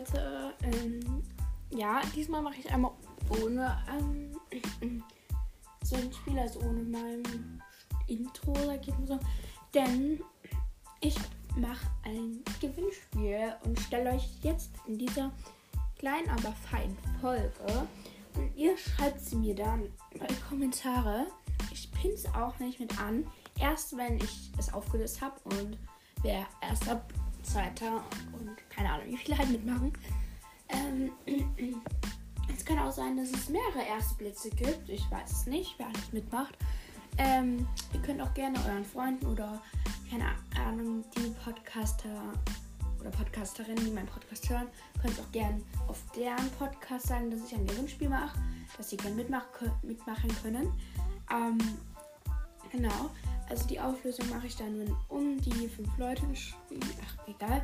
Leute. Ähm, ja, diesmal mache ich einmal ohne ähm, so ein Spiel, also ohne mein Intro, sag ich mal so. Denn ich mache ein Gewinnspiel und stelle euch jetzt in dieser kleinen, aber feinen Folge. Und ihr schreibt sie mir dann bei Kommentare. Ich pinne auch nicht mit an. Erst wenn ich es aufgelöst habe und wer erster, zweiter keine Ahnung, wie viele halt mitmachen. Ähm, es kann auch sein, dass es mehrere erste Blitze gibt. Ich weiß es nicht, wer alles mitmacht. Ähm, ihr könnt auch gerne euren Freunden oder keine Ahnung, die Podcaster oder Podcasterinnen, die meinen Podcast hören, könnt auch gerne auf deren Podcast sagen, dass ich ein Gewinnspiel mache, dass sie gerne mitmach mitmachen können. Ähm, genau. Also die Auflösung mache ich dann, wenn um die fünf Leute spielen. Ach, egal.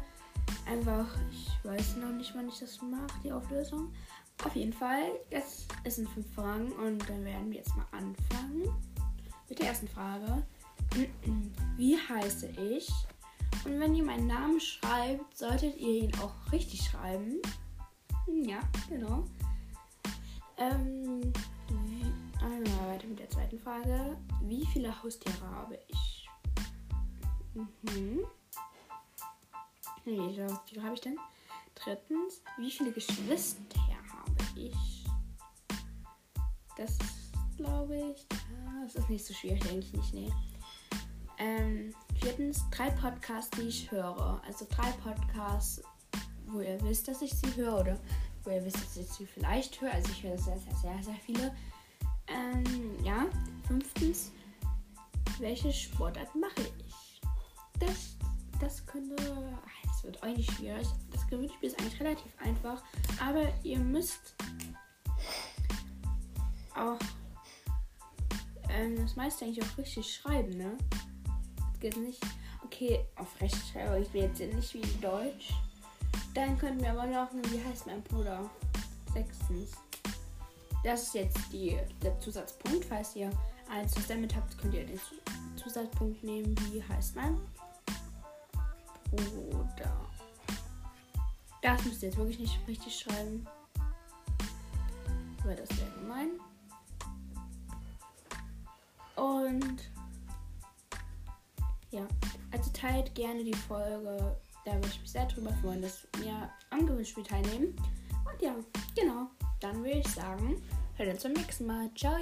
Einfach, ich weiß noch nicht, wann ich das mache, die Auflösung. Auf jeden Fall, es sind fünf Fragen und dann werden wir jetzt mal anfangen mit der ersten Frage. Wie heiße ich? Und wenn ihr meinen Namen schreibt, solltet ihr ihn auch richtig schreiben. Ja, genau. Ähm, einmal weiter mit der zweiten Frage. Wie viele Haustiere habe ich? Mhm. Wie viele Haustiere habe ich denn? Drittens, wie viele Geschwister habe ich? Das glaube ich. Das ist nicht so schwierig, denke ich nicht. Nee. Ähm, viertens, drei Podcasts, die ich höre. Also drei Podcasts, wo ihr wisst, dass ich sie höre oder wo ihr wisst, dass ich sie vielleicht höre. Also ich höre sehr, sehr, sehr, sehr viele. Ähm, ja. Fünftens, welche Sportart mache ich? Das, das könnte. Wird eigentlich schwierig. Das Gewinnspiel ist eigentlich relativ einfach. Aber ihr müsst auch ähm, das meiste eigentlich auch richtig schreiben, ne? Das geht nicht. Okay, auf Rechtschreibung, ich bin jetzt nicht wie in Deutsch. Dann könnten wir aber noch, wie heißt mein Bruder? Sechstens. Das ist jetzt die, der Zusatzpunkt. Falls ihr eins damit habt, könnt ihr den Zusatzpunkt nehmen. Wie heißt mein Bruder? Das müsst ihr jetzt wirklich nicht richtig schreiben. Weil das wäre gemein. Und ja, also teilt gerne die Folge. Da würde ich mich sehr drüber freuen, dass wir am Gewinnspiel teilnehmen. Und ja, genau. Dann würde ich sagen, hört uns zum nächsten Mal. Ciao.